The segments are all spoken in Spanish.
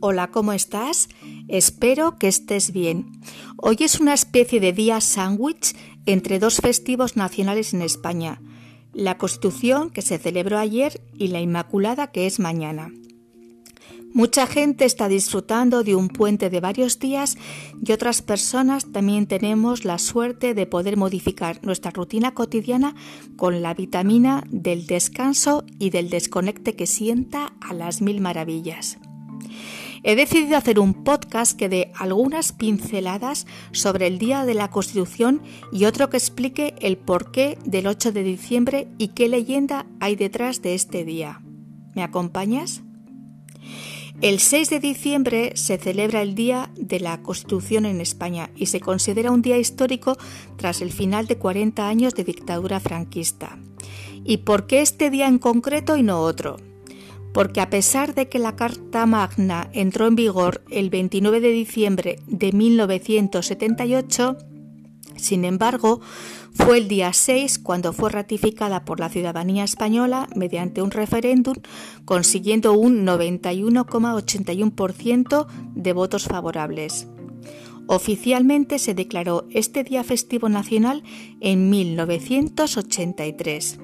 Hola, ¿cómo estás? Espero que estés bien. Hoy es una especie de día sándwich entre dos festivos nacionales en España, la Constitución, que se celebró ayer, y la Inmaculada, que es mañana. Mucha gente está disfrutando de un puente de varios días y otras personas también tenemos la suerte de poder modificar nuestra rutina cotidiana con la vitamina del descanso y del desconecte que sienta a las mil maravillas. He decidido hacer un podcast que dé algunas pinceladas sobre el Día de la Constitución y otro que explique el porqué del 8 de diciembre y qué leyenda hay detrás de este día. ¿Me acompañas? El 6 de diciembre se celebra el Día de la Constitución en España y se considera un día histórico tras el final de 40 años de dictadura franquista. ¿Y por qué este día en concreto y no otro? porque a pesar de que la Carta Magna entró en vigor el 29 de diciembre de 1978, sin embargo, fue el día 6 cuando fue ratificada por la ciudadanía española mediante un referéndum, consiguiendo un 91,81% de votos favorables. Oficialmente se declaró este día festivo nacional en 1983.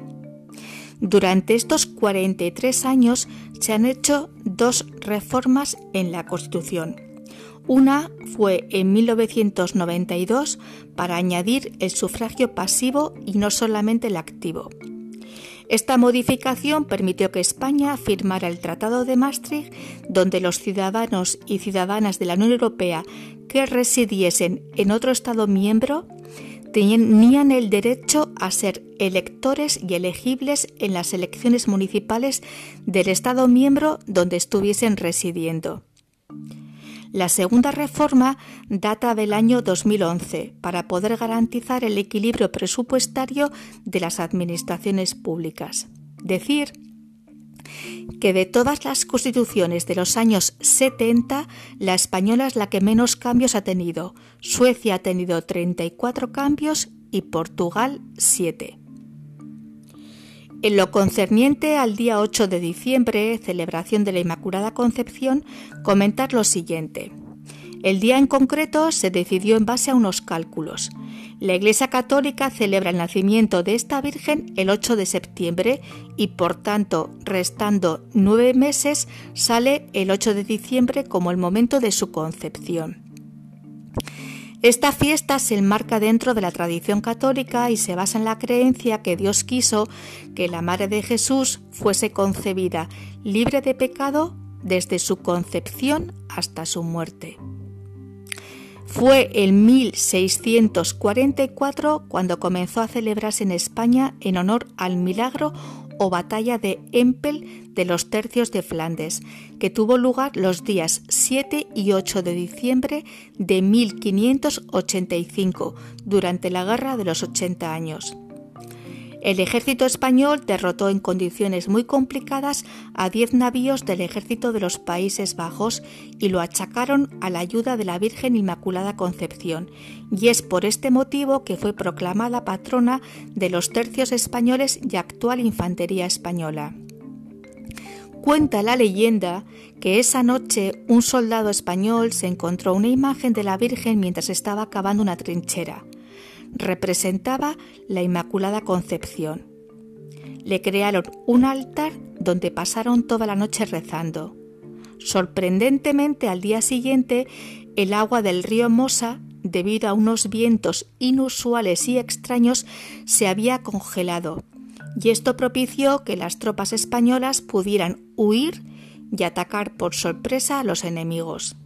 Durante estos 43 años se han hecho dos reformas en la Constitución. Una fue en 1992 para añadir el sufragio pasivo y no solamente el activo. Esta modificación permitió que España firmara el Tratado de Maastricht, donde los ciudadanos y ciudadanas de la Unión Europea que residiesen en otro Estado miembro tenían el derecho a ser electores y elegibles en las elecciones municipales del Estado miembro donde estuviesen residiendo. La segunda reforma data del año 2011 para poder garantizar el equilibrio presupuestario de las administraciones públicas. Decir que de todas las constituciones de los años 70, la española es la que menos cambios ha tenido. Suecia ha tenido 34 cambios y Portugal 7. En lo concerniente al día 8 de diciembre, celebración de la Inmaculada Concepción, comentar lo siguiente. El día en concreto se decidió en base a unos cálculos. La Iglesia Católica celebra el nacimiento de esta Virgen el 8 de septiembre y por tanto, restando nueve meses, sale el 8 de diciembre como el momento de su concepción. Esta fiesta se enmarca dentro de la tradición católica y se basa en la creencia que Dios quiso que la Madre de Jesús fuese concebida libre de pecado desde su concepción hasta su muerte. Fue en 1644 cuando comenzó a celebrarse en España en honor al milagro o batalla de Empel de los tercios de Flandes, que tuvo lugar los días 7 y 8 de diciembre de 1585, durante la Guerra de los 80 años. El ejército español derrotó en condiciones muy complicadas a diez navíos del ejército de los Países Bajos y lo achacaron a la ayuda de la Virgen Inmaculada Concepción, y es por este motivo que fue proclamada patrona de los tercios españoles y actual infantería española. Cuenta la leyenda que esa noche un soldado español se encontró una imagen de la Virgen mientras estaba cavando una trinchera representaba la Inmaculada Concepción. Le crearon un altar donde pasaron toda la noche rezando. Sorprendentemente al día siguiente el agua del río Mosa, debido a unos vientos inusuales y extraños, se había congelado, y esto propició que las tropas españolas pudieran huir y atacar por sorpresa a los enemigos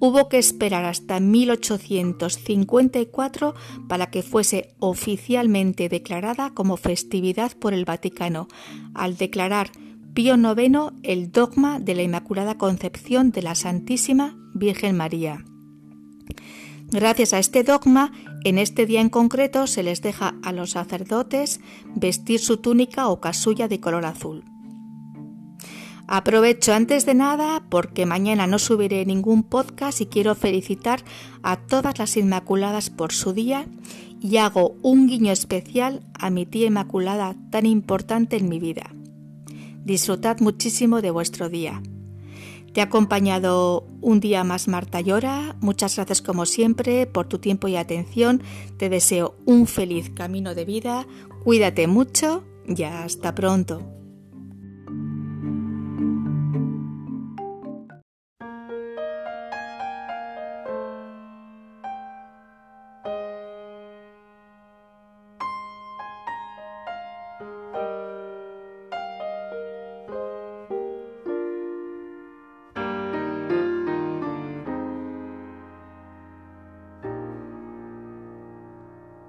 hubo que esperar hasta 1854 para que fuese oficialmente declarada como festividad por el Vaticano, al declarar Pío IX el dogma de la Inmaculada Concepción de la Santísima Virgen María. Gracias a este dogma, en este día en concreto se les deja a los sacerdotes vestir su túnica o casulla de color azul. Aprovecho antes de nada porque mañana no subiré ningún podcast y quiero felicitar a todas las Inmaculadas por su día y hago un guiño especial a mi tía Inmaculada tan importante en mi vida. Disfrutad muchísimo de vuestro día. Te ha acompañado un día más Marta Llora. Muchas gracias como siempre por tu tiempo y atención. Te deseo un feliz camino de vida. Cuídate mucho y hasta pronto.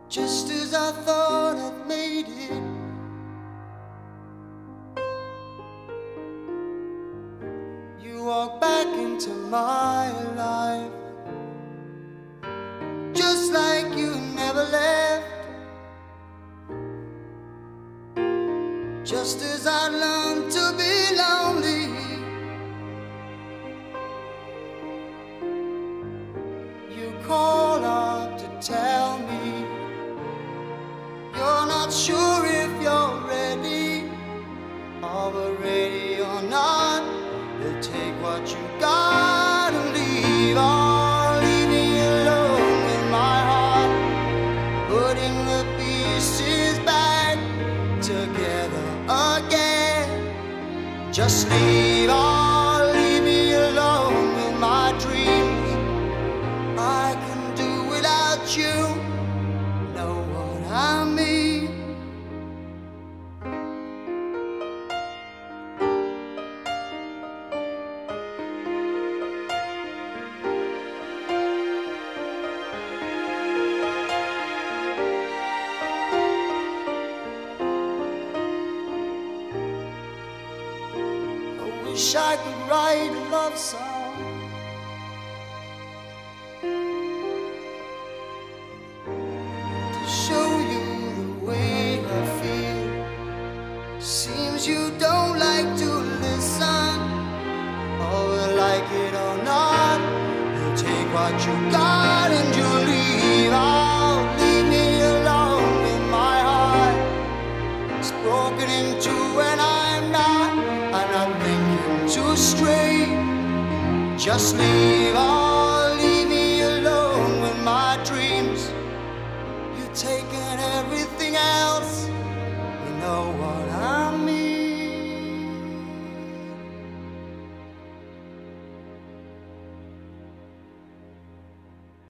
Just as I thought I'd made it. You walk back into my life, just like you never left. Just as I learned Just leave, or wish I could write a love song. my dream.